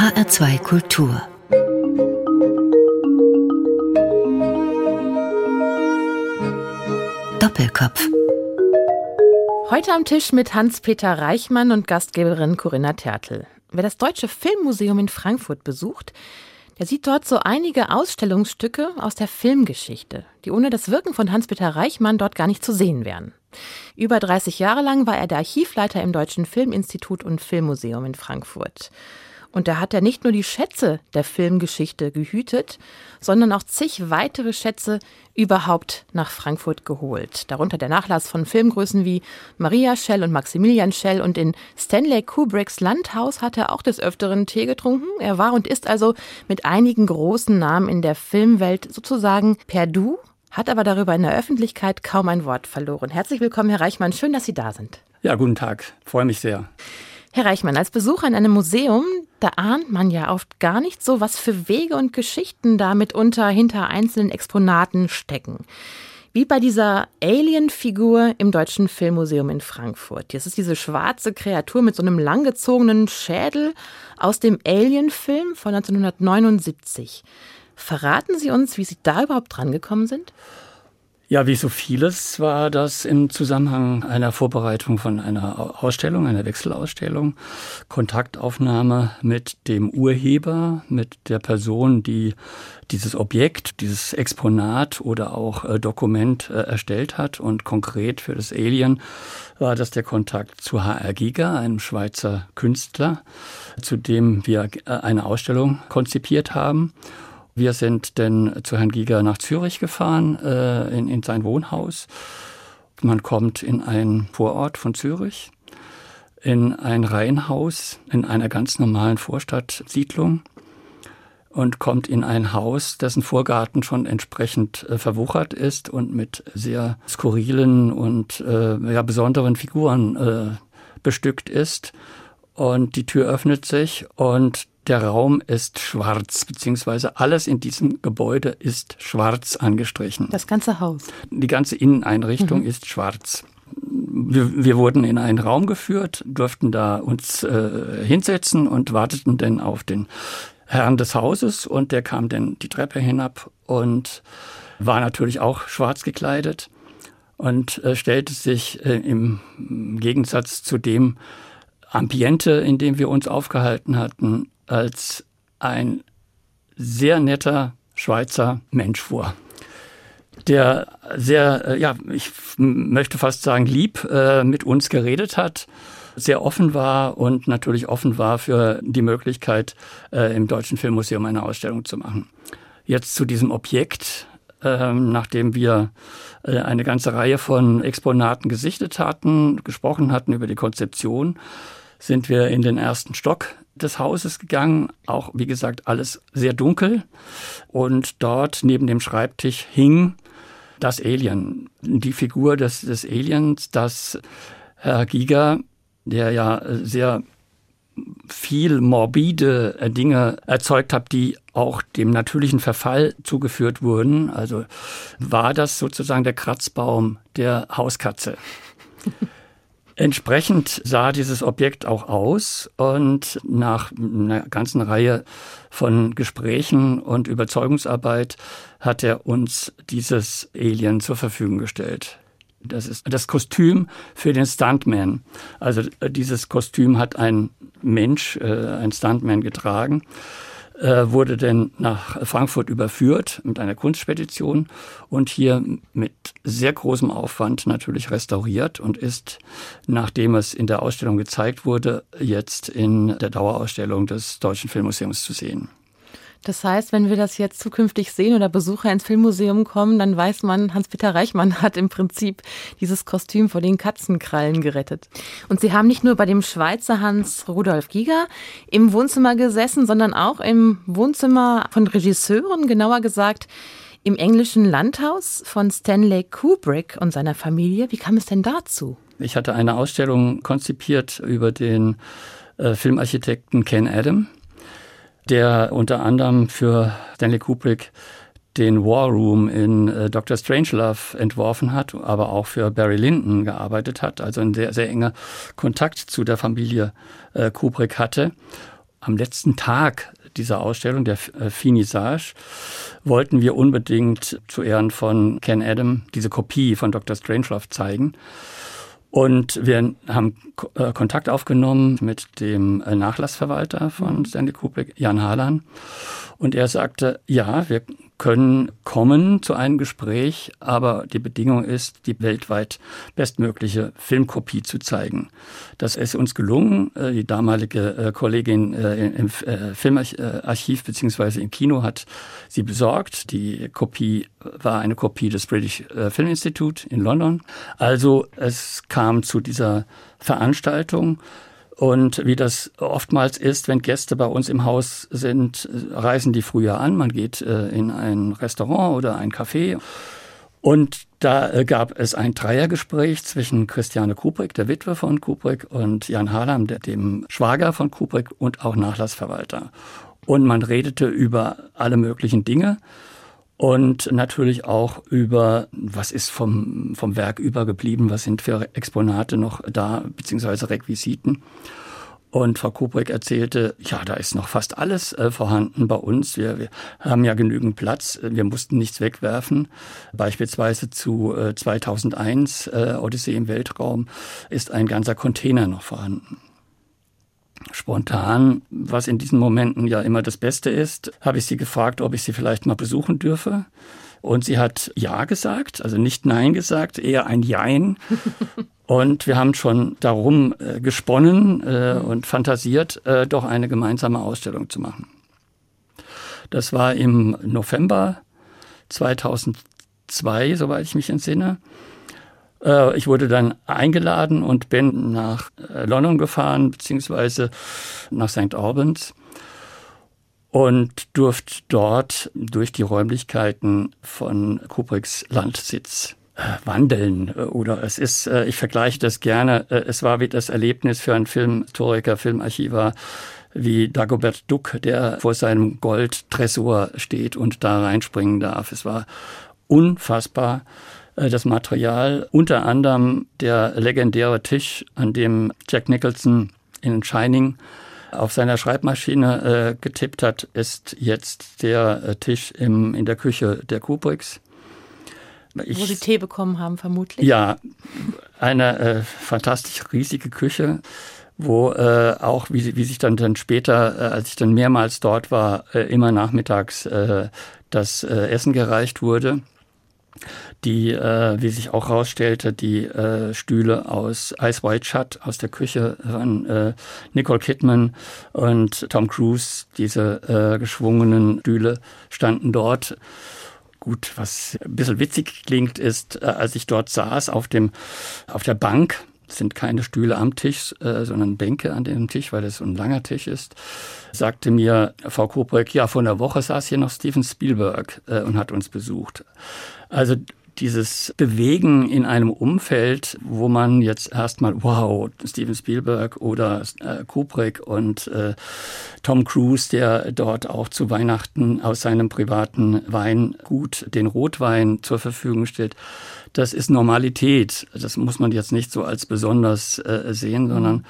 HR2 Kultur Doppelkopf Heute am Tisch mit Hans-Peter Reichmann und Gastgeberin Corinna Tertel. Wer das Deutsche Filmmuseum in Frankfurt besucht, der sieht dort so einige Ausstellungsstücke aus der Filmgeschichte, die ohne das Wirken von Hans-Peter Reichmann dort gar nicht zu sehen wären. Über 30 Jahre lang war er der Archivleiter im Deutschen Filminstitut und Filmmuseum in Frankfurt. Und da hat er nicht nur die Schätze der Filmgeschichte gehütet, sondern auch zig weitere Schätze überhaupt nach Frankfurt geholt. Darunter der Nachlass von Filmgrößen wie Maria Schell und Maximilian Schell. Und in Stanley Kubricks Landhaus hat er auch des Öfteren Tee getrunken. Er war und ist also mit einigen großen Namen in der Filmwelt sozusagen per Du, hat aber darüber in der Öffentlichkeit kaum ein Wort verloren. Herzlich willkommen, Herr Reichmann. Schön, dass Sie da sind. Ja, guten Tag. Freue mich sehr. Herr Reichmann, als Besucher in einem Museum, da ahnt man ja oft gar nicht so, was für Wege und Geschichten da mitunter hinter einzelnen Exponaten stecken. Wie bei dieser Alien-Figur im Deutschen Filmmuseum in Frankfurt. Das ist diese schwarze Kreatur mit so einem langgezogenen Schädel aus dem Alien-Film von 1979. Verraten Sie uns, wie Sie da überhaupt drangekommen sind? Ja, wie so vieles war das im Zusammenhang einer Vorbereitung von einer Ausstellung, einer Wechselausstellung, Kontaktaufnahme mit dem Urheber, mit der Person, die dieses Objekt, dieses Exponat oder auch äh, Dokument äh, erstellt hat. Und konkret für das Alien war das der Kontakt zu HR Giga, einem Schweizer Künstler, zu dem wir äh, eine Ausstellung konzipiert haben. Wir sind denn zu Herrn Giger nach Zürich gefahren, äh, in, in sein Wohnhaus. Man kommt in einen Vorort von Zürich, in ein Reihenhaus in einer ganz normalen Vorstadtsiedlung und kommt in ein Haus, dessen Vorgarten schon entsprechend äh, verwuchert ist und mit sehr skurrilen und äh, ja, besonderen Figuren äh, bestückt ist. Und die Tür öffnet sich und der Raum ist schwarz, beziehungsweise alles in diesem Gebäude ist schwarz angestrichen. Das ganze Haus. Die ganze Inneneinrichtung mhm. ist schwarz. Wir, wir, wurden in einen Raum geführt, durften da uns äh, hinsetzen und warteten dann auf den Herrn des Hauses und der kam dann die Treppe hinab und war natürlich auch schwarz gekleidet und äh, stellte sich äh, im Gegensatz zu dem Ambiente, in dem wir uns aufgehalten hatten, als ein sehr netter Schweizer Mensch vor der sehr, äh, ja, ich möchte fast sagen, lieb äh, mit uns geredet hat, sehr offen war und natürlich offen war für die Möglichkeit, äh, im Deutschen Filmmuseum eine Ausstellung zu machen. Jetzt zu diesem Objekt, ähm, nachdem wir eine ganze Reihe von Exponaten gesichtet hatten, gesprochen hatten über die Konzeption, sind wir in den ersten Stock des Hauses gegangen. Auch, wie gesagt, alles sehr dunkel. Und dort neben dem Schreibtisch hing das Alien. Die Figur des, des Aliens, das Herr Giger, der ja sehr viel morbide Dinge erzeugt hat, die auch dem natürlichen Verfall zugeführt wurden. Also war das sozusagen der Kratzbaum der Hauskatze. Entsprechend sah dieses Objekt auch aus und nach einer ganzen Reihe von Gesprächen und Überzeugungsarbeit hat er uns dieses Alien zur Verfügung gestellt. Das ist das Kostüm für den Stuntman. Also äh, dieses Kostüm hat ein Mensch, äh, ein Stuntman getragen wurde denn nach Frankfurt überführt mit einer Kunstspedition und hier mit sehr großem Aufwand natürlich restauriert und ist, nachdem es in der Ausstellung gezeigt wurde, jetzt in der Dauerausstellung des Deutschen Filmmuseums zu sehen. Das heißt, wenn wir das jetzt zukünftig sehen oder Besucher ins Filmmuseum kommen, dann weiß man, Hans-Peter Reichmann hat im Prinzip dieses Kostüm vor den Katzenkrallen gerettet. Und Sie haben nicht nur bei dem Schweizer Hans Rudolf Giger im Wohnzimmer gesessen, sondern auch im Wohnzimmer von Regisseuren, genauer gesagt im englischen Landhaus von Stanley Kubrick und seiner Familie. Wie kam es denn dazu? Ich hatte eine Ausstellung konzipiert über den äh, Filmarchitekten Ken Adam der unter anderem für Stanley Kubrick den War Room in äh, Dr. Strangelove entworfen hat, aber auch für Barry Lyndon gearbeitet hat, also ein sehr, sehr enger Kontakt zu der Familie äh, Kubrick hatte. am letzten Tag dieser Ausstellung, der äh, Finissage, wollten wir unbedingt zu Ehren von Ken Adam diese Kopie von Dr. Strangelove zeigen. Und wir haben äh, Kontakt aufgenommen mit dem äh, Nachlassverwalter von mhm. Stanley Kubrick, Jan Harlan. Und er sagte, ja, wir können kommen zu einem Gespräch, aber die Bedingung ist, die weltweit bestmögliche Filmkopie zu zeigen. Das ist uns gelungen. Äh, die damalige Kollegin im Filmarchiv beziehungsweise im Kino hat sie besorgt. Die Kopie war eine Kopie des British Film Institute in London. Also es kam zu dieser Veranstaltung. Und wie das oftmals ist, wenn Gäste bei uns im Haus sind, reisen die früher an. Man geht äh, in ein Restaurant oder ein Café. Und da äh, gab es ein Dreiergespräch zwischen Christiane Kubrick, der Witwe von Kubrick, und Jan Harlam, dem Schwager von Kubrick und auch Nachlassverwalter. Und man redete über alle möglichen Dinge und natürlich auch über, was ist vom, vom Werk übergeblieben, was sind für Exponate noch da, beziehungsweise Requisiten. Und Frau Kubrick erzählte, ja, da ist noch fast alles äh, vorhanden bei uns. Wir, wir haben ja genügend Platz. Wir mussten nichts wegwerfen. Beispielsweise zu äh, 2001 äh, Odyssee im Weltraum ist ein ganzer Container noch vorhanden spontan, was in diesen Momenten ja immer das Beste ist, habe ich sie gefragt, ob ich sie vielleicht mal besuchen dürfe. Und sie hat Ja gesagt, also nicht Nein gesagt, eher ein Jein. Und wir haben schon darum äh, gesponnen äh, und fantasiert, äh, doch eine gemeinsame Ausstellung zu machen. Das war im November 2002, soweit ich mich entsinne. Äh, ich wurde dann eingeladen und bin nach äh, London gefahren, beziehungsweise nach St. Albans und durfte dort durch die Räumlichkeiten von Kubricks Landsitz äh, wandeln oder es ist, ich vergleiche das gerne, es war wie das Erlebnis für einen Filmhistoriker, Filmarchivar wie Dagobert Duck, der vor seinem Goldtresor steht und da reinspringen darf. Es war unfassbar das Material, unter anderem der legendäre Tisch, an dem Jack Nicholson in Shining auf seiner Schreibmaschine äh, getippt hat, ist jetzt der äh, Tisch im, in der Küche der Kubricks. Ich, Wo Sie Tee bekommen haben, vermutlich? Ja, eine äh, fantastisch riesige Küche, wo äh, auch, wie, wie sich dann, dann später, äh, als ich dann mehrmals dort war, äh, immer nachmittags äh, das äh, Essen gereicht wurde die, äh, wie sich auch herausstellte, die äh, Stühle aus Ice White Shut aus der Küche von äh, Nicole Kidman und Tom Cruise, diese äh, geschwungenen Stühle standen dort. Gut, was ein bisschen witzig klingt, ist, äh, als ich dort saß auf dem, auf der Bank, sind keine Stühle am Tisch, äh, sondern Bänke an dem Tisch, weil es so ein langer Tisch ist, sagte mir Frau Kubrick, ja, vor einer Woche saß hier noch Steven Spielberg äh, und hat uns besucht. Also dieses Bewegen in einem Umfeld, wo man jetzt erstmal, wow, Steven Spielberg oder äh, Kubrick und äh, Tom Cruise, der dort auch zu Weihnachten aus seinem privaten Weingut den Rotwein zur Verfügung stellt, das ist Normalität. Das muss man jetzt nicht so als besonders äh, sehen, sondern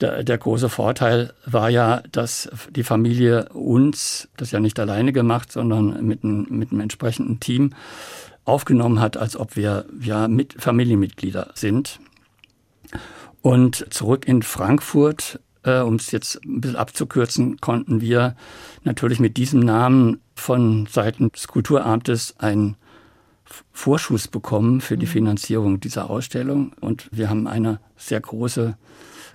der, der, große Vorteil war ja, dass die Familie uns, das ja nicht alleine gemacht, sondern mit, ein, mit einem entsprechenden Team, aufgenommen hat, als ob wir ja mit Familienmitglieder sind. Und zurück in Frankfurt, äh, um es jetzt ein bisschen abzukürzen, konnten wir natürlich mit diesem Namen von Seiten des Kulturamtes einen Vorschuss bekommen für die mhm. Finanzierung dieser Ausstellung. Und wir haben eine sehr große,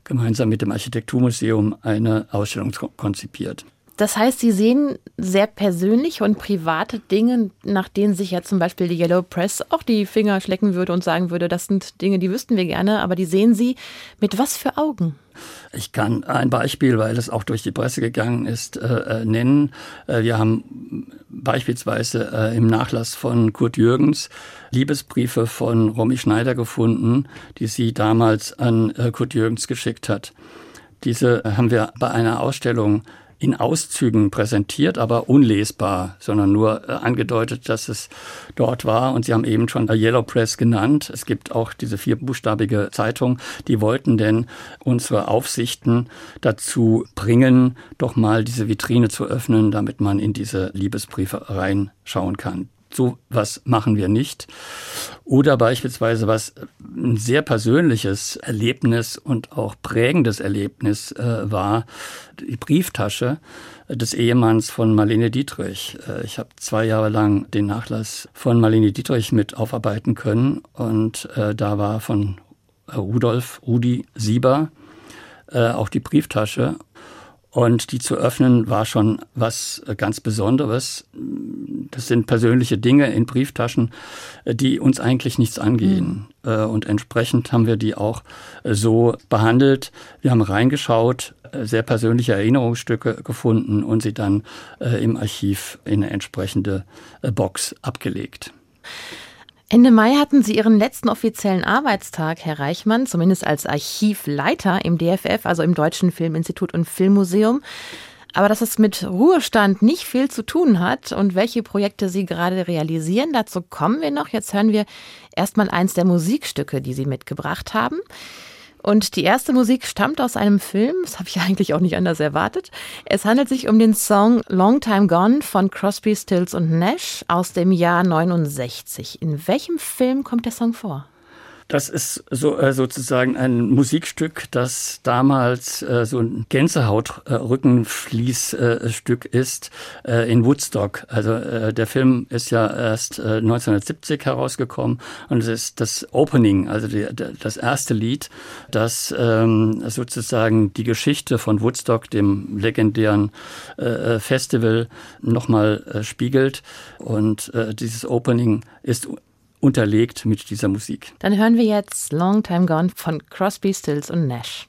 gemeinsam mit dem Architekturmuseum, eine Ausstellung konzipiert. Das heißt, Sie sehen sehr persönliche und private Dinge, nach denen sich ja zum Beispiel die Yellow Press auch die Finger schlecken würde und sagen würde, das sind Dinge, die wüssten wir gerne, aber die sehen Sie mit was für Augen? Ich kann ein Beispiel, weil es auch durch die Presse gegangen ist, äh, äh nennen. Äh, wir haben beispielsweise äh, im Nachlass von Kurt Jürgens Liebesbriefe von Romy Schneider gefunden, die sie damals an äh, Kurt Jürgens geschickt hat. Diese haben wir bei einer Ausstellung in Auszügen präsentiert, aber unlesbar, sondern nur äh, angedeutet, dass es dort war. Und Sie haben eben schon Yellow Press genannt. Es gibt auch diese vierbuchstabige Zeitung. Die wollten denn unsere Aufsichten dazu bringen, doch mal diese Vitrine zu öffnen, damit man in diese Liebesbriefe reinschauen kann so was machen wir nicht. Oder beispielsweise was ein sehr persönliches Erlebnis und auch prägendes Erlebnis äh, war, die Brieftasche des Ehemanns von Marlene Dietrich. Äh, ich habe zwei Jahre lang den Nachlass von Marlene Dietrich mit aufarbeiten können und äh, da war von Rudolf Rudi Sieber äh, auch die Brieftasche und die zu öffnen war schon was äh, ganz Besonderes. Das sind persönliche Dinge in Brieftaschen, äh, die uns eigentlich nichts angehen. Mhm. Und entsprechend haben wir die auch so behandelt. Wir haben reingeschaut, sehr persönliche Erinnerungsstücke gefunden und sie dann im Archiv in eine entsprechende Box abgelegt. Ende Mai hatten Sie Ihren letzten offiziellen Arbeitstag, Herr Reichmann, zumindest als Archivleiter im DFF, also im Deutschen Filminstitut und Filmmuseum. Aber dass es mit Ruhestand nicht viel zu tun hat und welche Projekte Sie gerade realisieren, dazu kommen wir noch. Jetzt hören wir erstmal eins der Musikstücke, die Sie mitgebracht haben. Und die erste Musik stammt aus einem Film, das habe ich eigentlich auch nicht anders erwartet. Es handelt sich um den Song Long Time Gone von Crosby, Stills und Nash aus dem Jahr 69. In welchem Film kommt der Song vor? Das ist so äh, sozusagen ein Musikstück, das damals äh, so ein Gänsehaut-Rückenfließstück äh, ist äh, in Woodstock. Also äh, der Film ist ja erst äh, 1970 herausgekommen und es ist das Opening, also die, das erste Lied, das ähm, sozusagen die Geschichte von Woodstock, dem legendären äh, Festival, nochmal äh, spiegelt. Und äh, dieses Opening ist unterlegt mit dieser Musik. Dann hören wir jetzt Long Time Gone von Crosby, Stills und Nash.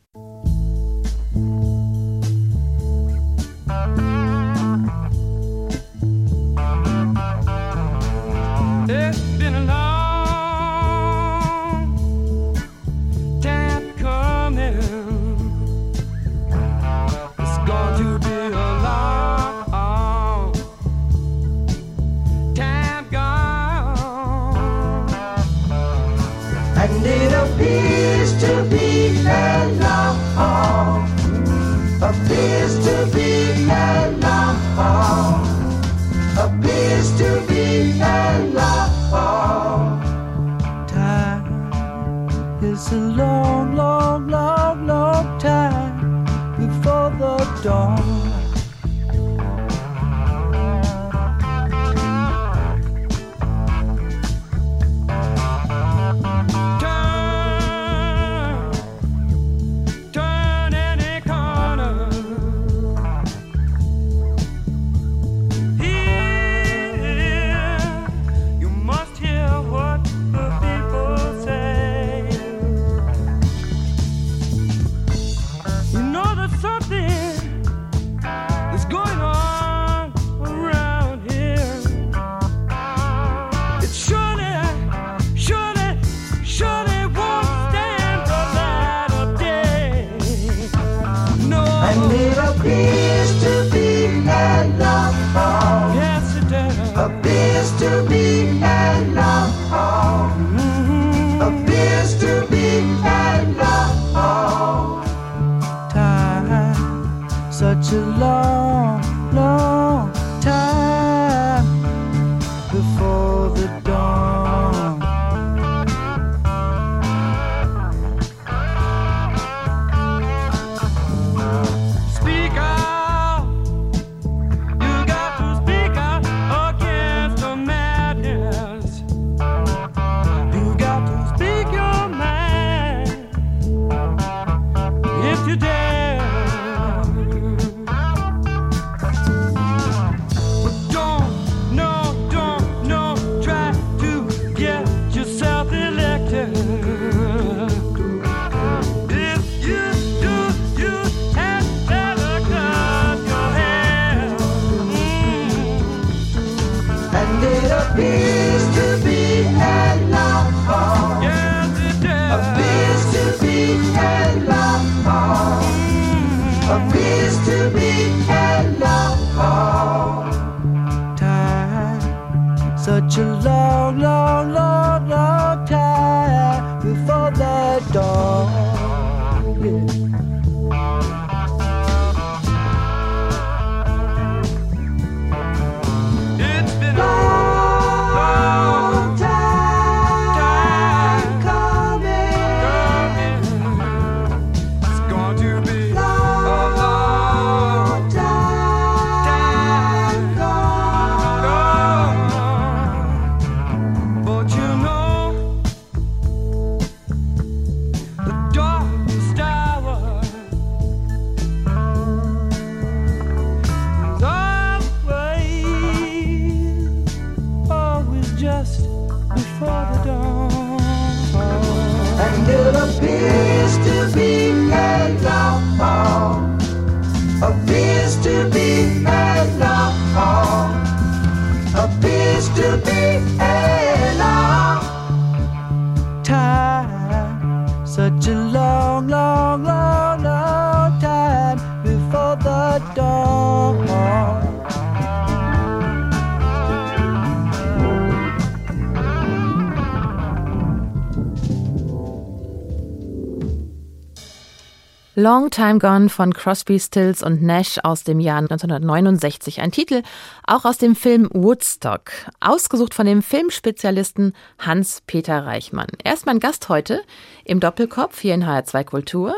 Long Time Gone von Crosby, Stills und Nash aus dem Jahr 1969. Ein Titel auch aus dem Film Woodstock, ausgesucht von dem Filmspezialisten Hans-Peter Reichmann. Er ist mein Gast heute im Doppelkopf hier in HR2 Kultur.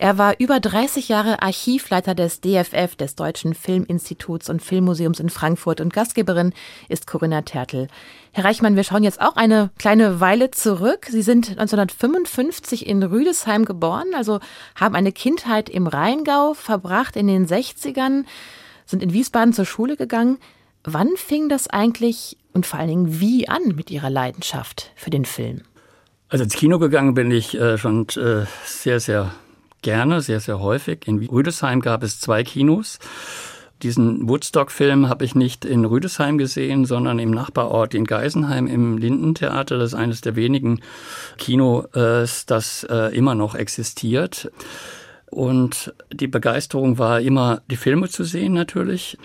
Er war über 30 Jahre Archivleiter des DFF, des Deutschen Filminstituts und Filmmuseums in Frankfurt und Gastgeberin ist Corinna Tertel. Herr Reichmann, wir schauen jetzt auch eine kleine Weile zurück. Sie sind 1955 in Rüdesheim geboren, also haben eine Kindheit im Rheingau verbracht in den 60ern, sind in Wiesbaden zur Schule gegangen. Wann fing das eigentlich und vor allen Dingen wie an mit Ihrer Leidenschaft für den Film? Also ins Kino gegangen bin ich äh, schon äh, sehr, sehr gerne, sehr, sehr häufig. In Rüdesheim gab es zwei Kinos. Diesen Woodstock-Film habe ich nicht in Rüdesheim gesehen, sondern im Nachbarort in Geisenheim im Lindentheater. Das ist eines der wenigen Kinos, das äh, immer noch existiert. Und die Begeisterung war immer, die Filme zu sehen natürlich,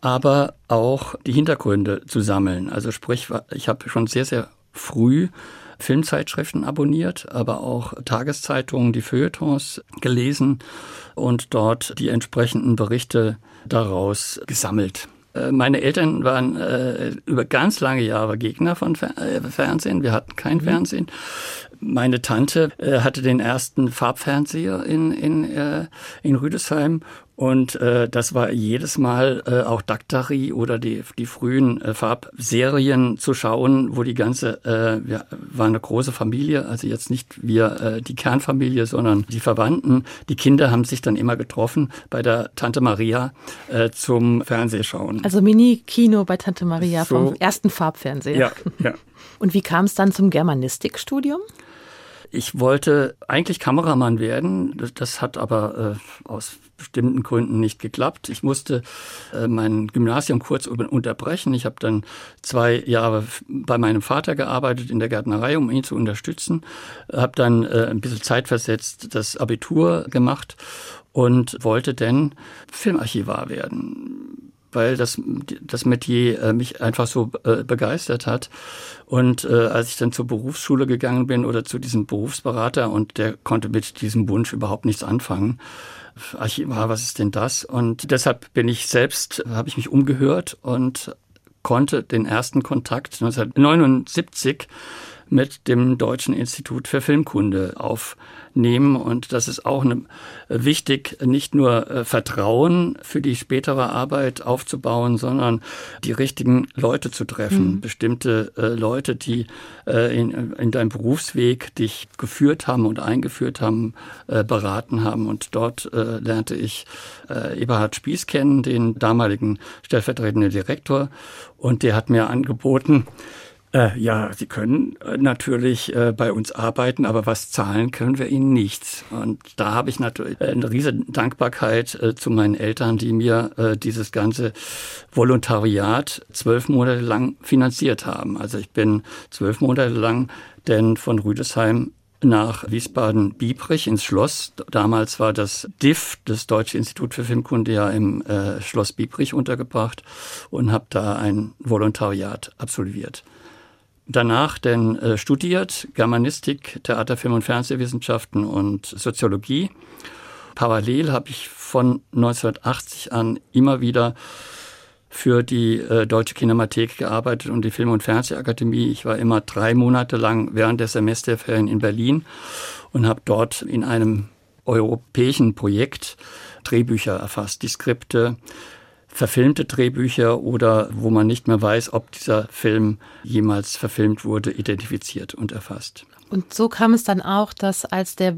aber auch die Hintergründe zu sammeln. Also sprich, ich habe schon sehr, sehr früh Filmzeitschriften abonniert, aber auch Tageszeitungen, die Feuilletons gelesen und dort die entsprechenden Berichte daraus gesammelt. Meine Eltern waren äh, über ganz lange Jahre Gegner von Fer äh, Fernsehen. Wir hatten kein mhm. Fernsehen. Meine Tante äh, hatte den ersten Farbfernseher in, in, äh, in Rüdesheim und äh, das war jedes Mal äh, auch Daktari oder die, die frühen äh, Farbserien zu schauen, wo die ganze, äh, wir waren eine große Familie, also jetzt nicht wir äh, die Kernfamilie, sondern die Verwandten. Die Kinder haben sich dann immer getroffen bei der Tante Maria äh, zum Fernsehschauen. Also Mini-Kino bei Tante Maria so, vom ersten Farbfernseher. Ja, ja. Und wie kam es dann zum Germanistikstudium? Ich wollte eigentlich Kameramann werden. Das hat aber äh, aus bestimmten Gründen nicht geklappt. Ich musste äh, mein Gymnasium kurz unterbrechen. Ich habe dann zwei Jahre bei meinem Vater gearbeitet in der Gärtnerei, um ihn zu unterstützen. Habe dann äh, ein bisschen zeitversetzt das Abitur gemacht und wollte dann Filmarchivar werden weil das, das Metier äh, mich einfach so äh, begeistert hat. Und äh, als ich dann zur Berufsschule gegangen bin oder zu diesem Berufsberater und der konnte mit diesem Wunsch überhaupt nichts anfangen. Archivar, was ist denn das? Und deshalb bin ich selbst, habe ich mich umgehört und konnte den ersten Kontakt 1979 mit dem Deutschen Institut für Filmkunde aufnehmen. Und das ist auch eine, wichtig, nicht nur äh, Vertrauen für die spätere Arbeit aufzubauen, sondern die richtigen Leute zu treffen. Mhm. Bestimmte äh, Leute, die äh, in, in deinem Berufsweg dich geführt haben und eingeführt haben, äh, beraten haben. Und dort äh, lernte ich äh, Eberhard Spieß kennen, den damaligen stellvertretenden Direktor. Und der hat mir angeboten, äh, ja, Sie können äh, natürlich äh, bei uns arbeiten, aber was zahlen können wir Ihnen nicht. Und da habe ich natürlich eine riesige Dankbarkeit äh, zu meinen Eltern, die mir äh, dieses ganze Volontariat zwölf Monate lang finanziert haben. Also ich bin zwölf Monate lang denn von Rüdesheim nach Wiesbaden-Biebrich ins Schloss. Damals war das DIF, das Deutsche Institut für Filmkunde, ja im äh, Schloss Biebrich untergebracht und habe da ein Volontariat absolviert. Danach denn äh, studiert Germanistik, Theater, Film und Fernsehwissenschaften und Soziologie. Parallel habe ich von 1980 an immer wieder für die äh, Deutsche Kinemathek gearbeitet und die Film- und Fernsehakademie. Ich war immer drei Monate lang während der Semesterferien in Berlin und habe dort in einem europäischen Projekt Drehbücher erfasst, die Skripte, verfilmte Drehbücher oder wo man nicht mehr weiß, ob dieser Film jemals verfilmt wurde, identifiziert und erfasst. Und so kam es dann auch, dass als der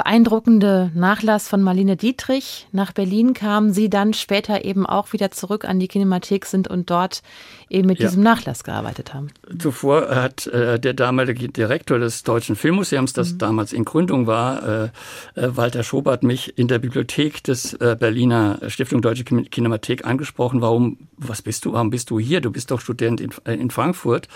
beeindruckende Nachlass von Marlene Dietrich nach Berlin kam, Sie dann später eben auch wieder zurück an die Kinemathek sind und dort eben mit ja. diesem Nachlass gearbeitet haben. Zuvor hat äh, der damalige Direktor des Deutschen Filmmuseums, das mhm. damals in Gründung war, äh, äh, Walter Schobert, mich in der Bibliothek des äh, Berliner Stiftung Deutsche Kinemathek angesprochen. Warum, was bist du, warum bist du hier? Du bist doch Student in, äh, in Frankfurt.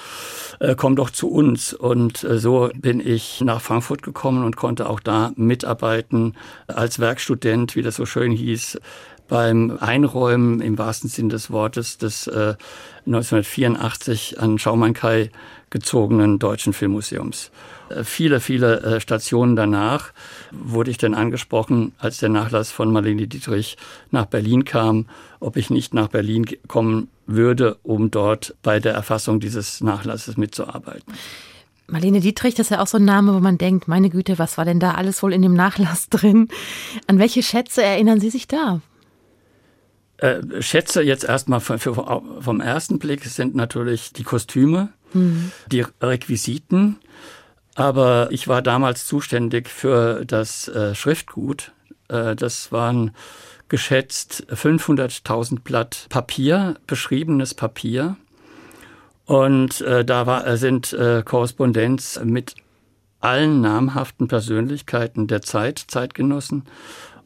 Komm doch zu uns. Und so bin ich nach Frankfurt gekommen und konnte auch da mitarbeiten als Werkstudent, wie das so schön hieß, beim Einräumen im wahrsten Sinn des Wortes des äh, 1984 an Schaumankai gezogenen Deutschen Filmmuseums. Äh, viele, viele äh, Stationen danach wurde ich dann angesprochen, als der Nachlass von Marlene Dietrich nach Berlin kam, ob ich nicht nach Berlin kommen würde, um dort bei der Erfassung dieses Nachlasses mitzuarbeiten. Marlene Dietrich, das ist ja auch so ein Name, wo man denkt, meine Güte, was war denn da alles wohl in dem Nachlass drin? An welche Schätze erinnern Sie sich da? Äh, schätze jetzt erstmal für, für, vom ersten Blick sind natürlich die Kostüme, mhm. die Requisiten. Aber ich war damals zuständig für das äh, Schriftgut. Äh, das waren geschätzt 500.000 Blatt Papier, beschriebenes Papier. Und äh, da war, äh, sind äh, Korrespondenz mit allen namhaften Persönlichkeiten der Zeit, Zeitgenossen.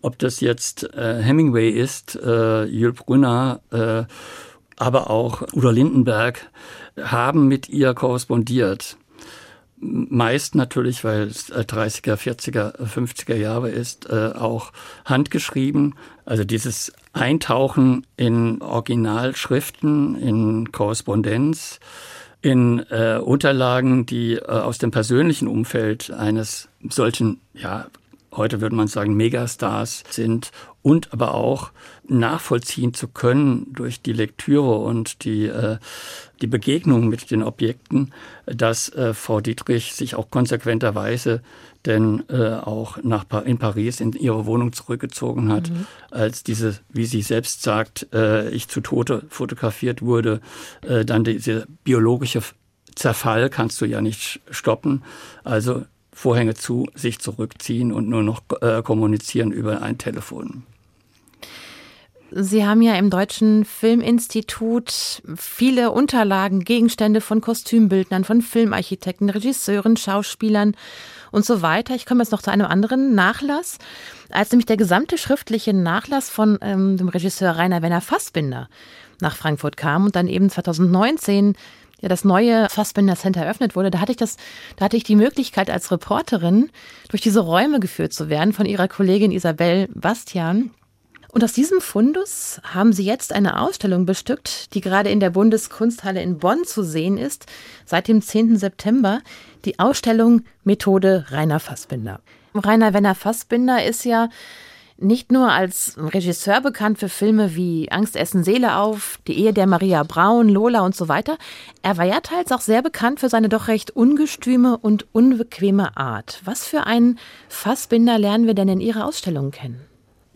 Ob das jetzt äh, Hemingway ist, äh, Jules Brunner, äh, aber auch Udo Lindenberg, haben mit ihr korrespondiert. Meist natürlich, weil es 30er, 40er, 50er Jahre ist, äh, auch handgeschrieben. Also dieses Eintauchen in Originalschriften, in Korrespondenz, in äh, Unterlagen, die äh, aus dem persönlichen Umfeld eines solchen, ja, heute würde man sagen, Megastars sind und aber auch nachvollziehen zu können durch die Lektüre und die, äh, die Begegnung mit den Objekten, dass äh, Frau Dietrich sich auch konsequenterweise denn äh, auch nach in Paris in ihre Wohnung zurückgezogen hat, mhm. als diese, wie sie selbst sagt, äh, ich zu Tode fotografiert wurde, äh, dann dieser biologische Zerfall kannst du ja nicht stoppen. Also Vorhänge zu, sich zurückziehen und nur noch äh, kommunizieren über ein Telefon. Sie haben ja im Deutschen Filminstitut viele Unterlagen, Gegenstände von Kostümbildnern, von Filmarchitekten, Regisseuren, Schauspielern und so weiter. Ich komme jetzt noch zu einem anderen Nachlass. Als nämlich der gesamte schriftliche Nachlass von ähm, dem Regisseur Rainer Werner Fassbinder nach Frankfurt kam und dann eben 2019 ja das neue Fassbinder Center eröffnet wurde, da hatte ich das, da hatte ich die Möglichkeit als Reporterin durch diese Räume geführt zu werden von ihrer Kollegin Isabel Bastian. Und aus diesem Fundus haben sie jetzt eine Ausstellung bestückt, die gerade in der Bundeskunsthalle in Bonn zu sehen ist, seit dem 10. September, die Ausstellung Methode Rainer Fassbinder. Rainer Werner Fassbinder ist ja nicht nur als Regisseur bekannt für Filme wie Angst essen Seele auf, Die Ehe der Maria Braun, Lola und so weiter. Er war ja teils auch sehr bekannt für seine doch recht ungestüme und unbequeme Art. Was für einen Fassbinder lernen wir denn in Ihrer Ausstellung kennen?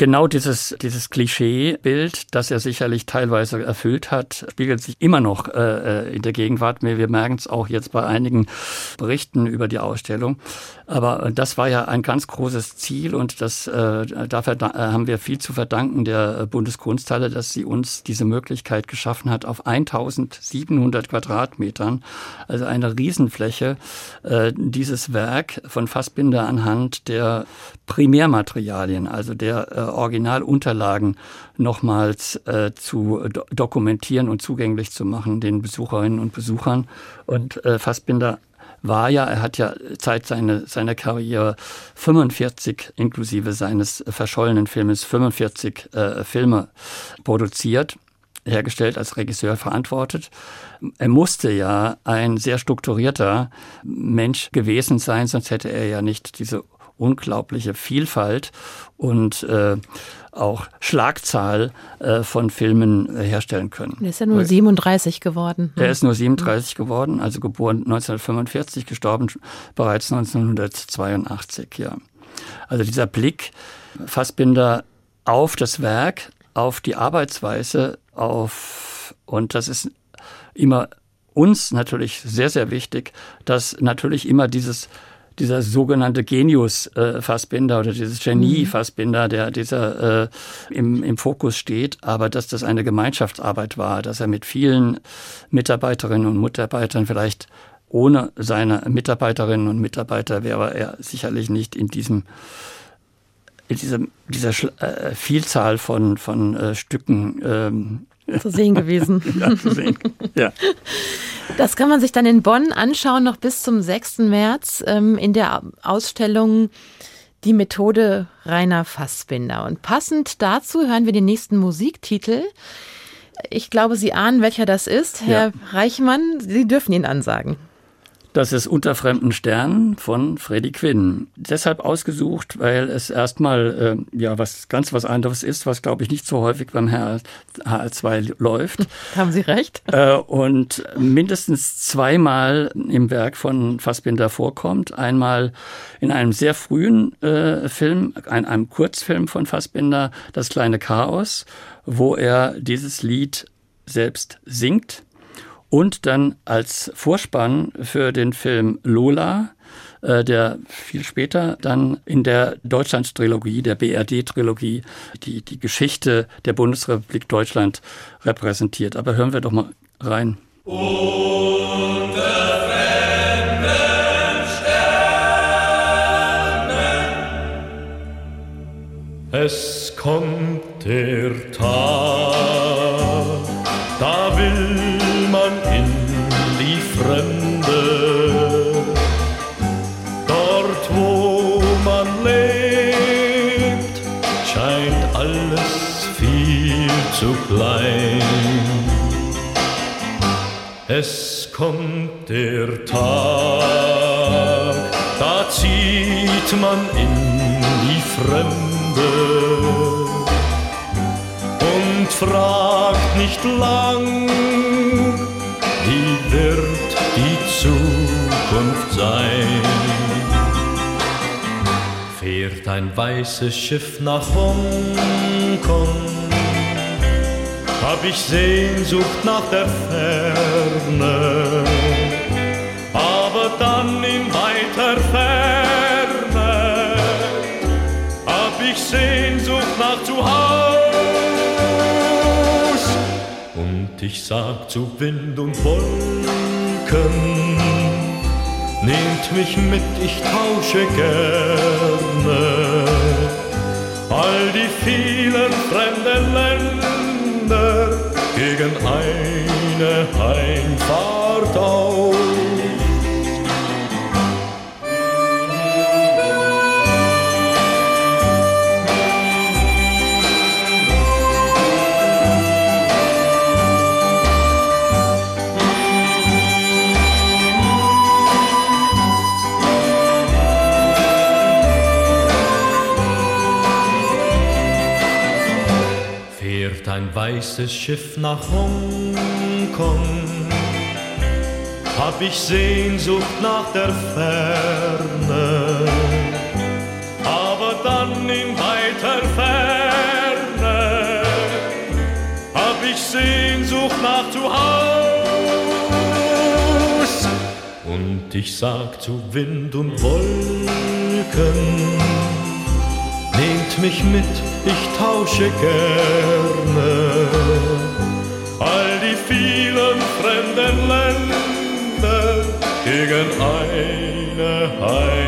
Genau dieses, dieses Klischeebild, das er sicherlich teilweise erfüllt hat, spiegelt sich immer noch äh, äh in der Gegenwart. Wir, wir merken es auch jetzt bei einigen Berichten über die Ausstellung. Aber äh, das war ja ein ganz großes Ziel und das, äh, dafür da, äh, haben wir viel zu verdanken der Bundeskunsthalle, dass sie uns diese Möglichkeit geschaffen hat, auf 1700 Quadratmetern, also eine Riesenfläche, äh, dieses Werk von Fassbinder anhand der Primärmaterialien, also der äh, Originalunterlagen nochmals äh, zu do dokumentieren und zugänglich zu machen den Besucherinnen und Besuchern. Und äh, Fassbinder war ja, er hat ja Zeit seine, seiner Karriere 45 inklusive seines verschollenen Filmes 45 äh, Filme produziert hergestellt, als Regisseur verantwortet. Er musste ja ein sehr strukturierter Mensch gewesen sein, sonst hätte er ja nicht diese unglaubliche Vielfalt und äh, auch Schlagzahl äh, von Filmen äh, herstellen können. Er ist ja nur 37 geworden. Er ist nur 37 geworden, also geboren 1945, gestorben bereits 1982, ja. Also dieser Blick Fassbinder auf das Werk, auf die Arbeitsweise, auf, und das ist immer uns natürlich sehr, sehr wichtig, dass natürlich immer dieses dieser sogenannte Genius äh, Fassbinder oder dieses Genie mhm. Fassbinder, der dieser äh, im, im Fokus steht, aber dass das eine Gemeinschaftsarbeit war, dass er mit vielen Mitarbeiterinnen und Mitarbeitern vielleicht ohne seine Mitarbeiterinnen und Mitarbeiter wäre er sicherlich nicht in diesem in dieser, dieser äh, Vielzahl von, von äh, Stücken ähm, zu sehen gewesen. ja, zu sehen. Ja. Das kann man sich dann in Bonn anschauen, noch bis zum 6. März ähm, in der Ausstellung Die Methode Rainer Fassbinder. Und passend dazu hören wir den nächsten Musiktitel. Ich glaube, Sie ahnen, welcher das ist. Herr ja. Reichmann, Sie dürfen ihn ansagen. Das ist Unter fremden Sternen von Freddy Quinn. Deshalb ausgesucht, weil es erstmal äh, ja was ganz was anderes ist, was glaube ich nicht so häufig beim HL2 läuft. Haben Sie recht. Äh, und mindestens zweimal im Werk von Fassbinder vorkommt. Einmal in einem sehr frühen äh, Film, in einem Kurzfilm von Fassbinder, Das kleine Chaos, wo er dieses Lied selbst singt und dann als Vorspann für den Film Lola, äh, der viel später dann in der Deutschland-Trilogie, der BRD-Trilogie, die, die Geschichte der Bundesrepublik Deutschland repräsentiert. Aber hören wir doch mal rein. Sternen. Es kommt der Tag, Es kommt der Tag, da zieht man in die Fremde und fragt nicht lang, wird die Zukunft sein. Fährt ein weißes Schiff nach Hongkong, hab ich Sehnsucht nach der Ferne, aber dann in weiter Ferne. Hab ich Sehnsucht nach Zuhause ich sag zu Wind und Wolken, nehmt mich mit, ich tausche gerne. All die vielen fremden Länder gegen eine Heimfahrt auf. Weißes Schiff nach Hongkong. Hab ich Sehnsucht nach der Ferne, aber dann in weiter Ferne hab ich Sehnsucht nach zu Haus. Und ich sag zu Wind und Wolken, nehmt mich mit, ich tausche gerne fremden Länder gegen eine Heimfahrt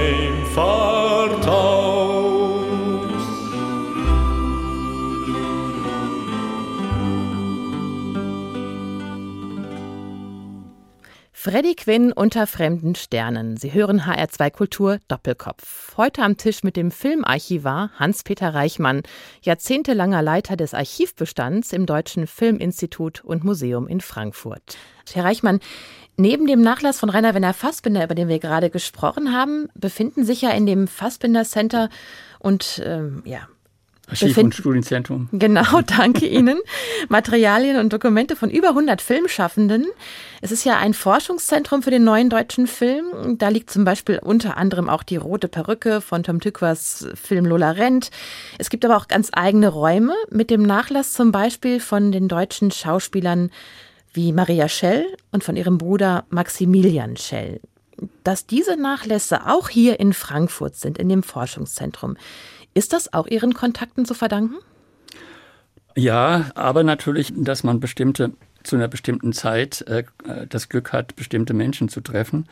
Freddy Quinn unter fremden Sternen. Sie hören HR2 Kultur Doppelkopf. Heute am Tisch mit dem Filmarchivar Hans-Peter Reichmann, jahrzehntelanger Leiter des Archivbestands im Deutschen Filminstitut und Museum in Frankfurt. Herr Reichmann, neben dem Nachlass von Rainer Werner Fassbinder, über den wir gerade gesprochen haben, befinden sich ja in dem Fassbinder Center und ähm, ja, Archiv- und Studienzentrum. Genau, danke Ihnen. Materialien und Dokumente von über 100 Filmschaffenden. Es ist ja ein Forschungszentrum für den neuen deutschen Film. Da liegt zum Beispiel unter anderem auch die rote Perücke von Tom Tykwer,s Film Lola Rent. Es gibt aber auch ganz eigene Räume mit dem Nachlass zum Beispiel von den deutschen Schauspielern wie Maria Schell und von ihrem Bruder Maximilian Schell. Dass diese Nachlässe auch hier in Frankfurt sind, in dem Forschungszentrum, ist das auch Ihren Kontakten zu verdanken? Ja, aber natürlich, dass man bestimmte zu einer bestimmten Zeit äh, das Glück hat, bestimmte Menschen zu treffen.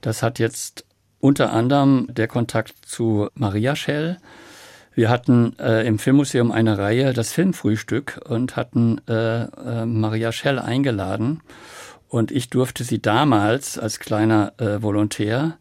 Das hat jetzt unter anderem der Kontakt zu Maria Schell. Wir hatten äh, im Filmmuseum eine Reihe, das Filmfrühstück, und hatten äh, äh, Maria Schell eingeladen. Und ich durfte sie damals als kleiner äh, Volontär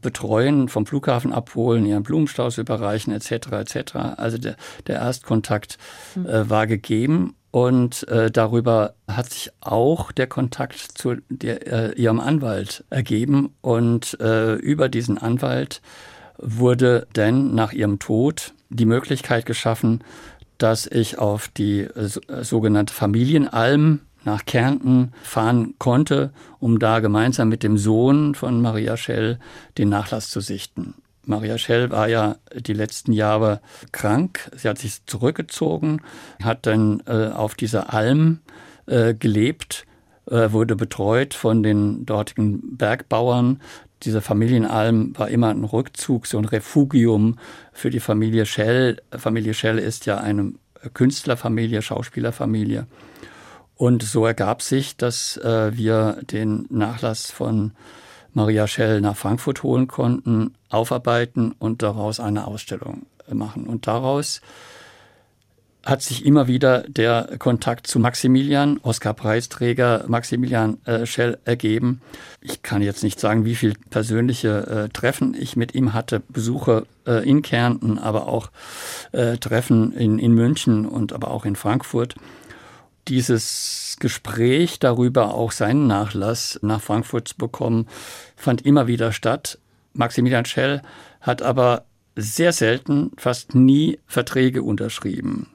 betreuen, vom Flughafen abholen, ihren Blumenstrauß überreichen, etc. etc. Also der, der Erstkontakt hm. äh, war gegeben und äh, darüber hat sich auch der Kontakt zu der, äh, ihrem Anwalt ergeben und äh, über diesen Anwalt wurde dann nach ihrem Tod die Möglichkeit geschaffen, dass ich auf die äh, sogenannte Familienalm nach Kärnten fahren konnte, um da gemeinsam mit dem Sohn von Maria Schell den Nachlass zu sichten. Maria Schell war ja die letzten Jahre krank. Sie hat sich zurückgezogen, hat dann äh, auf dieser Alm äh, gelebt, äh, wurde betreut von den dortigen Bergbauern. Diese Familienalm war immer ein Rückzug, so ein Refugium für die Familie Schell. Familie Schell ist ja eine Künstlerfamilie, Schauspielerfamilie. Und so ergab sich, dass äh, wir den Nachlass von Maria Schell nach Frankfurt holen konnten, aufarbeiten und daraus eine Ausstellung machen. Und daraus hat sich immer wieder der Kontakt zu Maximilian, Oscar-Preisträger Maximilian äh, Schell ergeben. Ich kann jetzt nicht sagen, wie viele persönliche äh, Treffen ich mit ihm hatte, Besuche äh, in Kärnten, aber auch äh, Treffen in, in München und aber auch in Frankfurt dieses Gespräch darüber, auch seinen Nachlass nach Frankfurt zu bekommen, fand immer wieder statt. Maximilian Schell hat aber sehr selten, fast nie Verträge unterschrieben.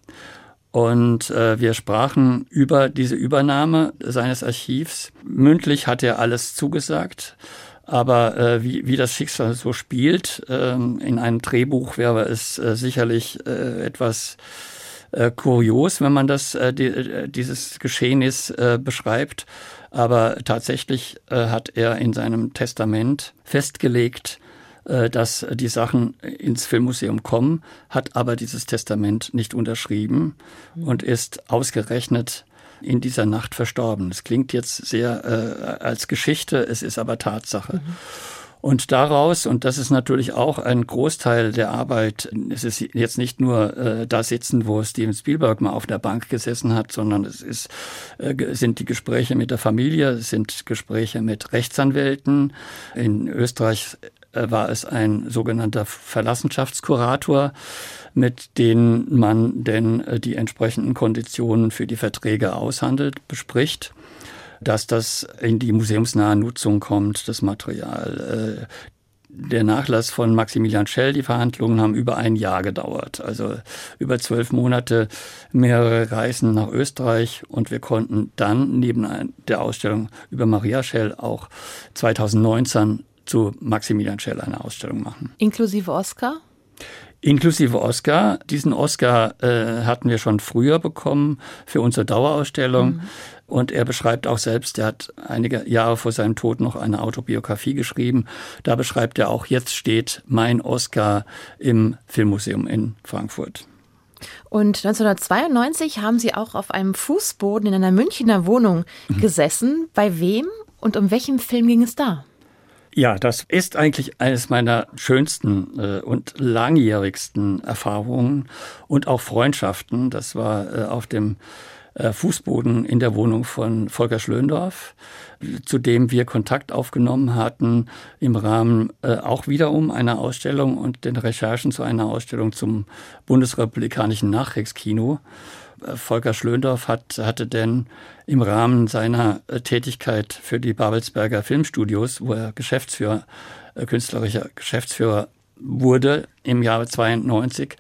Und äh, wir sprachen über diese Übernahme seines Archivs. Mündlich hat er alles zugesagt. Aber äh, wie, wie das Schicksal so spielt, äh, in einem Drehbuch wäre es äh, sicherlich äh, etwas äh, kurios, wenn man das, äh, die, äh, dieses Geschehnis äh, beschreibt. Aber tatsächlich äh, hat er in seinem Testament festgelegt, äh, dass die Sachen ins Filmmuseum kommen, hat aber dieses Testament nicht unterschrieben mhm. und ist ausgerechnet in dieser Nacht verstorben. Es klingt jetzt sehr äh, als Geschichte, es ist aber Tatsache. Mhm. Und daraus, und das ist natürlich auch ein Großteil der Arbeit, es ist jetzt nicht nur äh, da sitzen, wo Steven Spielberg mal auf der Bank gesessen hat, sondern es ist, äh, sind die Gespräche mit der Familie, es sind Gespräche mit Rechtsanwälten. In Österreich äh, war es ein sogenannter Verlassenschaftskurator, mit denen man denn äh, die entsprechenden Konditionen für die Verträge aushandelt, bespricht dass das in die museumsnahe Nutzung kommt, das Material. Äh, der Nachlass von Maximilian Schell, die Verhandlungen haben über ein Jahr gedauert. Also über zwölf Monate, mehrere Reisen nach Österreich und wir konnten dann neben der Ausstellung über Maria Schell auch 2019 zu Maximilian Schell eine Ausstellung machen. Inklusive Oscar? Inklusive Oscar. Diesen Oscar äh, hatten wir schon früher bekommen für unsere Dauerausstellung. Mhm. Und er beschreibt auch selbst, er hat einige Jahre vor seinem Tod noch eine Autobiografie geschrieben. Da beschreibt er auch, jetzt steht mein Oscar im Filmmuseum in Frankfurt. Und 1992 haben Sie auch auf einem Fußboden in einer Münchner Wohnung mhm. gesessen. Bei wem und um welchen Film ging es da? Ja, das ist eigentlich eines meiner schönsten äh, und langjährigsten Erfahrungen und auch Freundschaften. Das war äh, auf dem Fußboden in der Wohnung von Volker Schlöndorff, zu dem wir Kontakt aufgenommen hatten im Rahmen äh, auch wiederum einer Ausstellung und den Recherchen zu einer Ausstellung zum bundesrepublikanischen Nachkriegskino. Äh, Volker Schlöndorff hat, hatte denn im Rahmen seiner äh, Tätigkeit für die Babelsberger Filmstudios, wo er Geschäftsführer, äh, künstlerischer Geschäftsführer wurde im Jahre 92,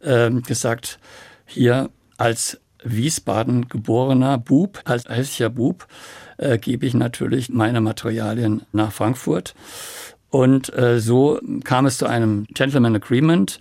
äh, gesagt, hier als Wiesbaden geborener Bub, als hessischer Bub, äh, gebe ich natürlich meine Materialien nach Frankfurt. Und äh, so kam es zu einem Gentleman Agreement,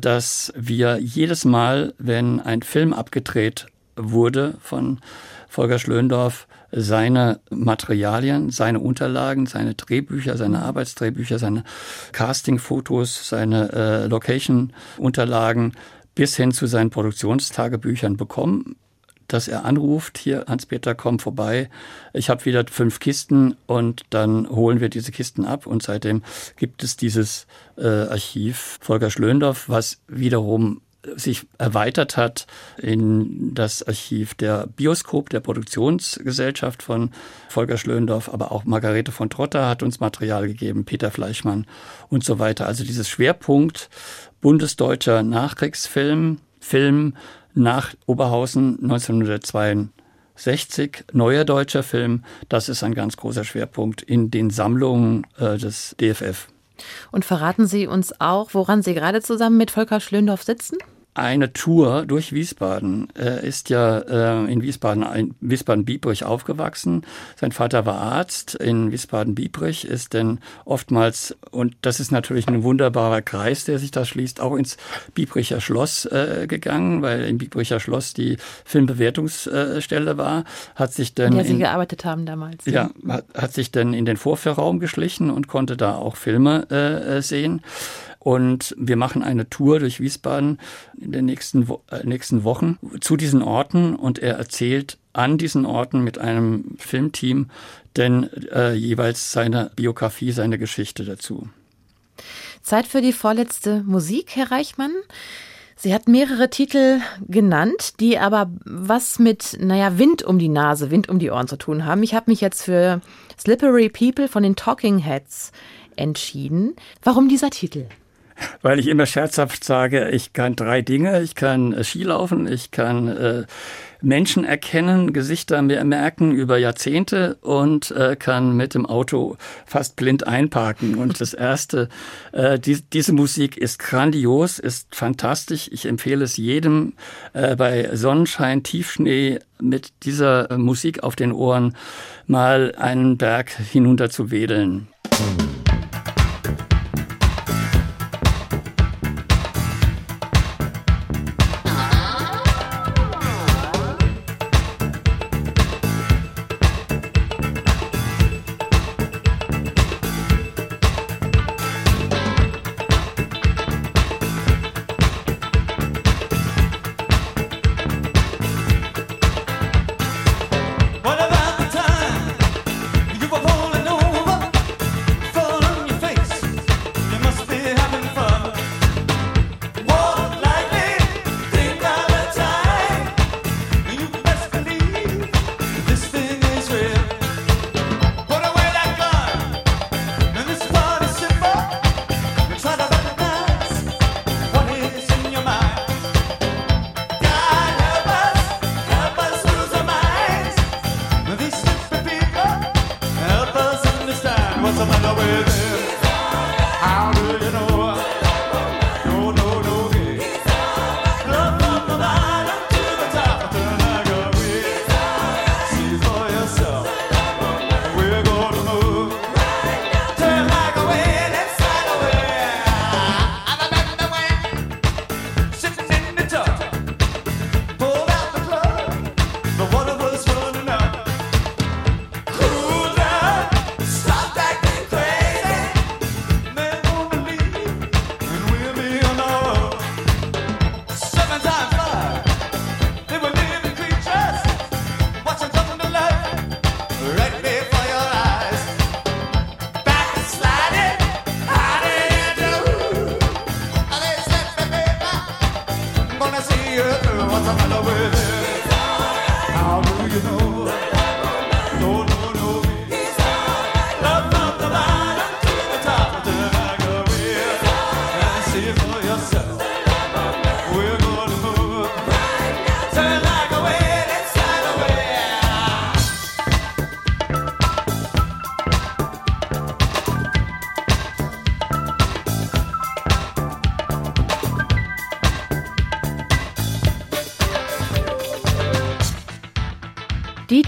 dass wir jedes Mal, wenn ein Film abgedreht wurde von Volker Schlöndorff, seine Materialien, seine Unterlagen, seine Drehbücher, seine Arbeitsdrehbücher, seine Castingfotos, seine äh, Location-Unterlagen bis hin zu seinen Produktionstagebüchern bekommen dass er anruft, hier Hans-Peter, komm vorbei, ich habe wieder fünf Kisten und dann holen wir diese Kisten ab. Und seitdem gibt es dieses äh, Archiv Volker Schlöndorff, was wiederum sich erweitert hat in das Archiv der Bioskop, der Produktionsgesellschaft von Volker Schlöndorff, aber auch Margarete von Trotter hat uns Material gegeben, Peter Fleischmann und so weiter. Also dieses Schwerpunkt bundesdeutscher Nachkriegsfilm, Film nach Oberhausen 1962, neuer deutscher Film, das ist ein ganz großer Schwerpunkt in den Sammlungen äh, des DFF. Und verraten Sie uns auch, woran Sie gerade zusammen mit Volker Schlöndorff sitzen? Eine Tour durch Wiesbaden. Er ist ja äh, in Wiesbaden, in Wiesbaden-Biebrich aufgewachsen. Sein Vater war Arzt in Wiesbaden-Biebrich, ist denn oftmals, und das ist natürlich ein wunderbarer Kreis, der sich da schließt, auch ins Biebricher Schloss äh, gegangen, weil im Biebricher Schloss die Filmbewertungsstelle war, hat sich dann... In der Sie in, gearbeitet haben damals. Ja, hat, hat sich dann in den Vorführraum geschlichen und konnte da auch Filme äh, sehen. Und wir machen eine Tour durch Wiesbaden in den nächsten, äh, nächsten Wochen zu diesen Orten und er erzählt an diesen Orten mit einem Filmteam denn äh, jeweils seine Biografie, seine Geschichte dazu. Zeit für die vorletzte Musik, Herr Reichmann. Sie hat mehrere Titel genannt, die aber was mit, naja, Wind um die Nase, Wind um die Ohren zu tun haben. Ich habe mich jetzt für Slippery People von den Talking Heads entschieden. Warum dieser Titel? Weil ich immer scherzhaft sage, ich kann drei Dinge. Ich kann äh, Skilaufen, ich kann äh, Menschen erkennen, Gesichter merken über Jahrzehnte und äh, kann mit dem Auto fast blind einparken. Und das Erste, äh, die, diese Musik ist grandios, ist fantastisch. Ich empfehle es jedem äh, bei Sonnenschein, Tiefschnee mit dieser Musik auf den Ohren mal einen Berg hinunter zu wedeln.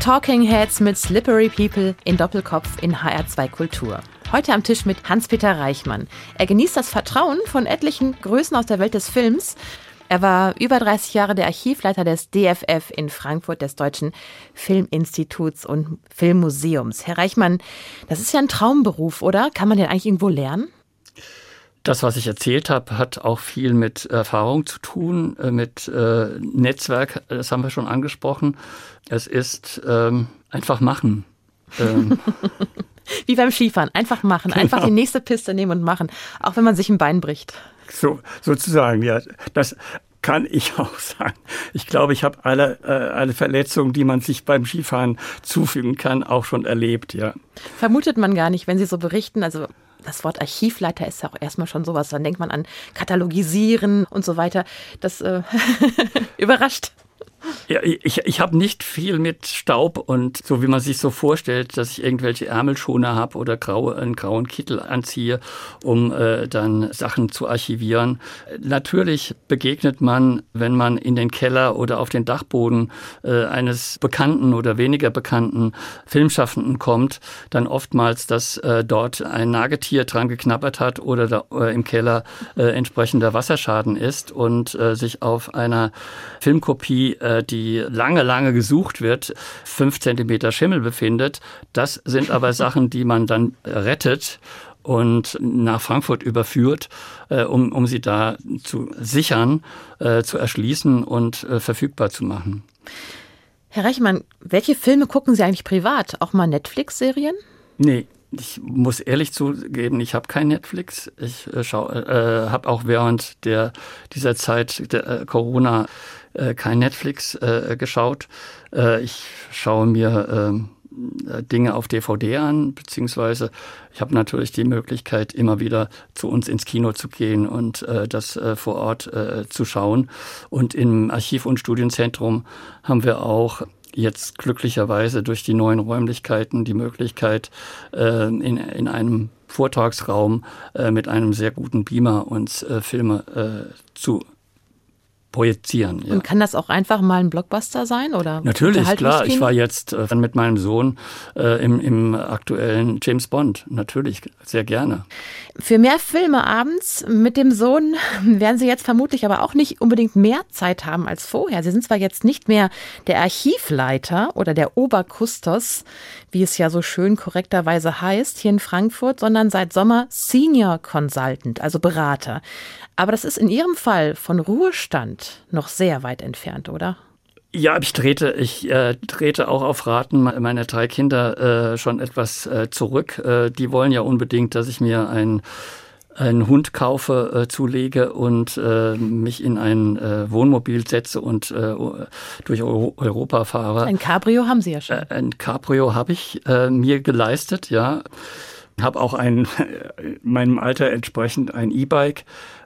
Talking Heads mit Slippery People in Doppelkopf in HR2 Kultur. Heute am Tisch mit Hans-Peter Reichmann. Er genießt das Vertrauen von etlichen Größen aus der Welt des Films. Er war über 30 Jahre der Archivleiter des DFF in Frankfurt, des Deutschen Filminstituts und Filmmuseums. Herr Reichmann, das ist ja ein Traumberuf, oder? Kann man den eigentlich irgendwo lernen? Das, was ich erzählt habe, hat auch viel mit Erfahrung zu tun, äh, mit äh, Netzwerk, das haben wir schon angesprochen. Es ist ähm, einfach machen. Ähm. Wie beim Skifahren, einfach machen, einfach genau. die nächste Piste nehmen und machen, auch wenn man sich ein Bein bricht. So, sozusagen, ja. Das kann ich auch sagen. Ich glaube, ich habe alle, äh, alle Verletzungen, die man sich beim Skifahren zufügen kann, auch schon erlebt, ja. Vermutet man gar nicht, wenn Sie so berichten. Also das Wort Archivleiter ist ja auch erstmal schon sowas. Dann denkt man an Katalogisieren und so weiter. Das äh, überrascht. Ja, ich, ich habe nicht viel mit Staub und so wie man sich so vorstellt, dass ich irgendwelche Ärmelschoner habe oder graue, einen grauen Kittel anziehe, um äh, dann Sachen zu archivieren. Natürlich begegnet man, wenn man in den Keller oder auf den Dachboden äh, eines bekannten oder weniger bekannten Filmschaffenden kommt, dann oftmals, dass äh, dort ein Nagetier dran geknabbert hat oder da, äh, im Keller äh, entsprechender Wasserschaden ist und äh, sich auf einer Filmkopie äh, die lange, lange gesucht wird, fünf Zentimeter Schimmel befindet. Das sind aber Sachen, die man dann rettet und nach Frankfurt überführt, äh, um, um sie da zu sichern, äh, zu erschließen und äh, verfügbar zu machen. Herr Reichmann, welche Filme gucken Sie eigentlich privat? Auch mal Netflix-Serien? Nee, ich muss ehrlich zugeben, ich habe kein Netflix. Ich äh, äh, habe auch während der, dieser Zeit der äh, Corona äh, kein Netflix äh, geschaut. Äh, ich schaue mir ähm, äh, Dinge auf DVD an, beziehungsweise ich habe natürlich die Möglichkeit, immer wieder zu uns ins Kino zu gehen und äh, das äh, vor Ort äh, zu schauen. Und im Archiv- und Studienzentrum haben wir auch jetzt glücklicherweise durch die neuen Räumlichkeiten die Möglichkeit, äh, in, in einem Vortragsraum äh, mit einem sehr guten Beamer uns Filme zu projizieren. Ja. Und kann das auch einfach mal ein Blockbuster sein oder? Natürlich, klar. Ich war jetzt äh, mit meinem Sohn äh, im, im aktuellen James Bond. Natürlich, sehr gerne. Für mehr Filme abends mit dem Sohn werden Sie jetzt vermutlich aber auch nicht unbedingt mehr Zeit haben als vorher. Sie sind zwar jetzt nicht mehr der Archivleiter oder der Oberkustos, wie es ja so schön korrekterweise heißt, hier in Frankfurt, sondern seit Sommer Senior Consultant, also Berater. Aber das ist in Ihrem Fall von Ruhestand noch sehr weit entfernt, oder? Ja, ich trete, ich äh, trete auch auf Raten meiner drei Kinder äh, schon etwas äh, zurück. Äh, die wollen ja unbedingt, dass ich mir ein einen Hund kaufe, äh, zulege und äh, mich in ein äh, Wohnmobil setze und äh, durch Euro Europa fahre. Ein Cabrio haben Sie ja schon. Äh, ein Cabrio habe ich mir geleistet, ja. Habe auch ein, meinem Alter entsprechend ein E-Bike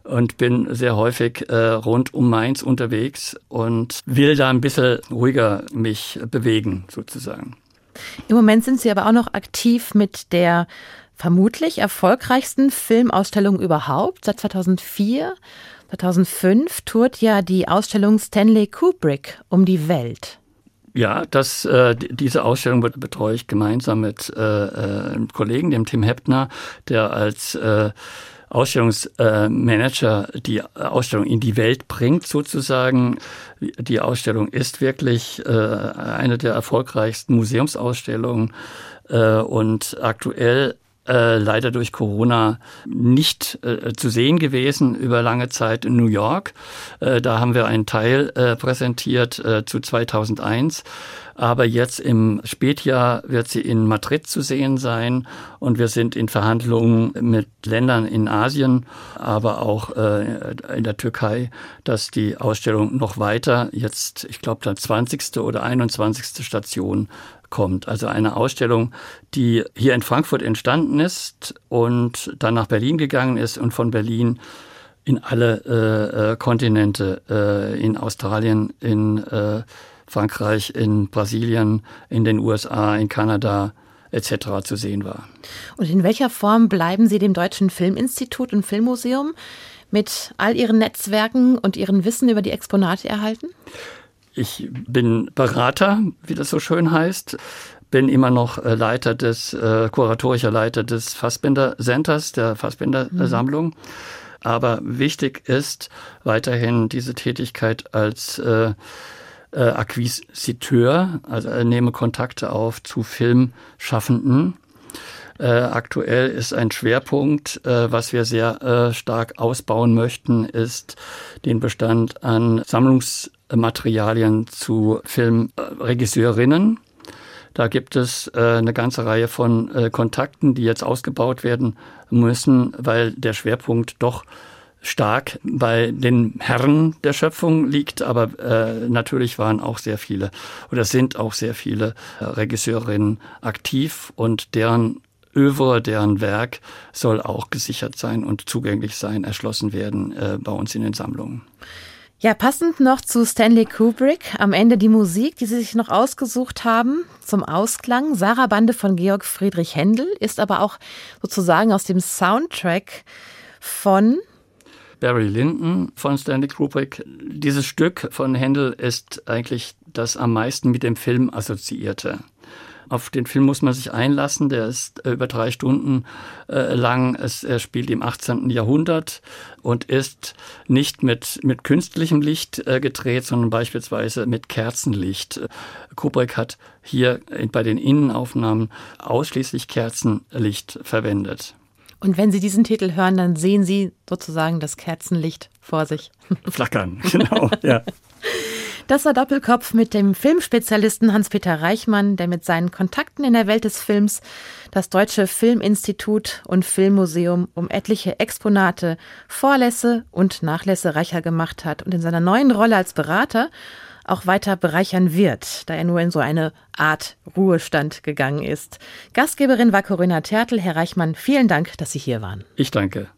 und bin sehr häufig äh, rund um Mainz unterwegs und will da ein bisschen ruhiger mich bewegen, sozusagen. Im Moment sind Sie aber auch noch aktiv mit der vermutlich erfolgreichsten Filmausstellung überhaupt. Seit 2004, 2005 tourt ja die Ausstellung Stanley Kubrick um die Welt. Ja, das, äh, diese Ausstellung betreue ich gemeinsam mit äh, äh, einem Kollegen, dem Tim Heppner, der als äh, Ausstellungsmanager die Ausstellung in die Welt bringt, sozusagen. Die Ausstellung ist wirklich äh, eine der erfolgreichsten Museumsausstellungen äh, und aktuell äh, leider durch Corona nicht äh, zu sehen gewesen über lange Zeit in New York. Äh, da haben wir einen Teil äh, präsentiert äh, zu 2001. Aber jetzt im Spätjahr wird sie in Madrid zu sehen sein und wir sind in Verhandlungen mit Ländern in Asien, aber auch äh, in der Türkei, dass die Ausstellung noch weiter jetzt, ich glaube, der 20. oder 21. Station kommt. Also eine Ausstellung, die hier in Frankfurt entstanden ist und dann nach Berlin gegangen ist und von Berlin in alle äh, äh, Kontinente, äh, in Australien, in äh, Frankreich, in Brasilien, in den USA, in Kanada etc. zu sehen war. Und in welcher Form bleiben Sie dem Deutschen Filminstitut und Filmmuseum mit all Ihren Netzwerken und Ihren Wissen über die Exponate erhalten? Ich bin Berater, wie das so schön heißt. Bin immer noch äh, Leiter des, äh, kuratorischer Leiter des Fassbinder Centers, der Fassbinder Sammlung. Aber wichtig ist weiterhin diese Tätigkeit als äh, äh, Akquisiteur, also äh, nehme Kontakte auf zu Filmschaffenden. Äh, aktuell ist ein Schwerpunkt, äh, was wir sehr äh, stark ausbauen möchten, ist den Bestand an Sammlungsmaterialien zu Filmregisseurinnen. Da gibt es äh, eine ganze Reihe von äh, Kontakten, die jetzt ausgebaut werden müssen, weil der Schwerpunkt doch stark bei den Herren der Schöpfung liegt, aber äh, natürlich waren auch sehr viele oder sind auch sehr viele Regisseurinnen aktiv und deren Övre, deren Werk soll auch gesichert sein und zugänglich sein, erschlossen werden bei uns in den Sammlungen. Ja, passend noch zu Stanley Kubrick. Am Ende die Musik, die Sie sich noch ausgesucht haben, zum Ausklang. Sarah Bande von Georg Friedrich Händel ist aber auch sozusagen aus dem Soundtrack von Barry Lyndon von Stanley Kubrick. Dieses Stück von Händel ist eigentlich das am meisten mit dem Film assoziierte. Auf den Film muss man sich einlassen. Der ist äh, über drei Stunden äh, lang. Es, er spielt im 18. Jahrhundert und ist nicht mit, mit künstlichem Licht äh, gedreht, sondern beispielsweise mit Kerzenlicht. Kubrick hat hier bei den Innenaufnahmen ausschließlich Kerzenlicht verwendet. Und wenn Sie diesen Titel hören, dann sehen Sie sozusagen das Kerzenlicht vor sich. Flackern, genau, ja. Das war Doppelkopf mit dem Filmspezialisten Hans-Peter Reichmann, der mit seinen Kontakten in der Welt des Films das Deutsche Filminstitut und Filmmuseum um etliche Exponate, Vorlässe und Nachlässe reicher gemacht hat und in seiner neuen Rolle als Berater auch weiter bereichern wird, da er nur in so eine Art Ruhestand gegangen ist. Gastgeberin war Corinna Tertel. Herr Reichmann, vielen Dank, dass Sie hier waren. Ich danke.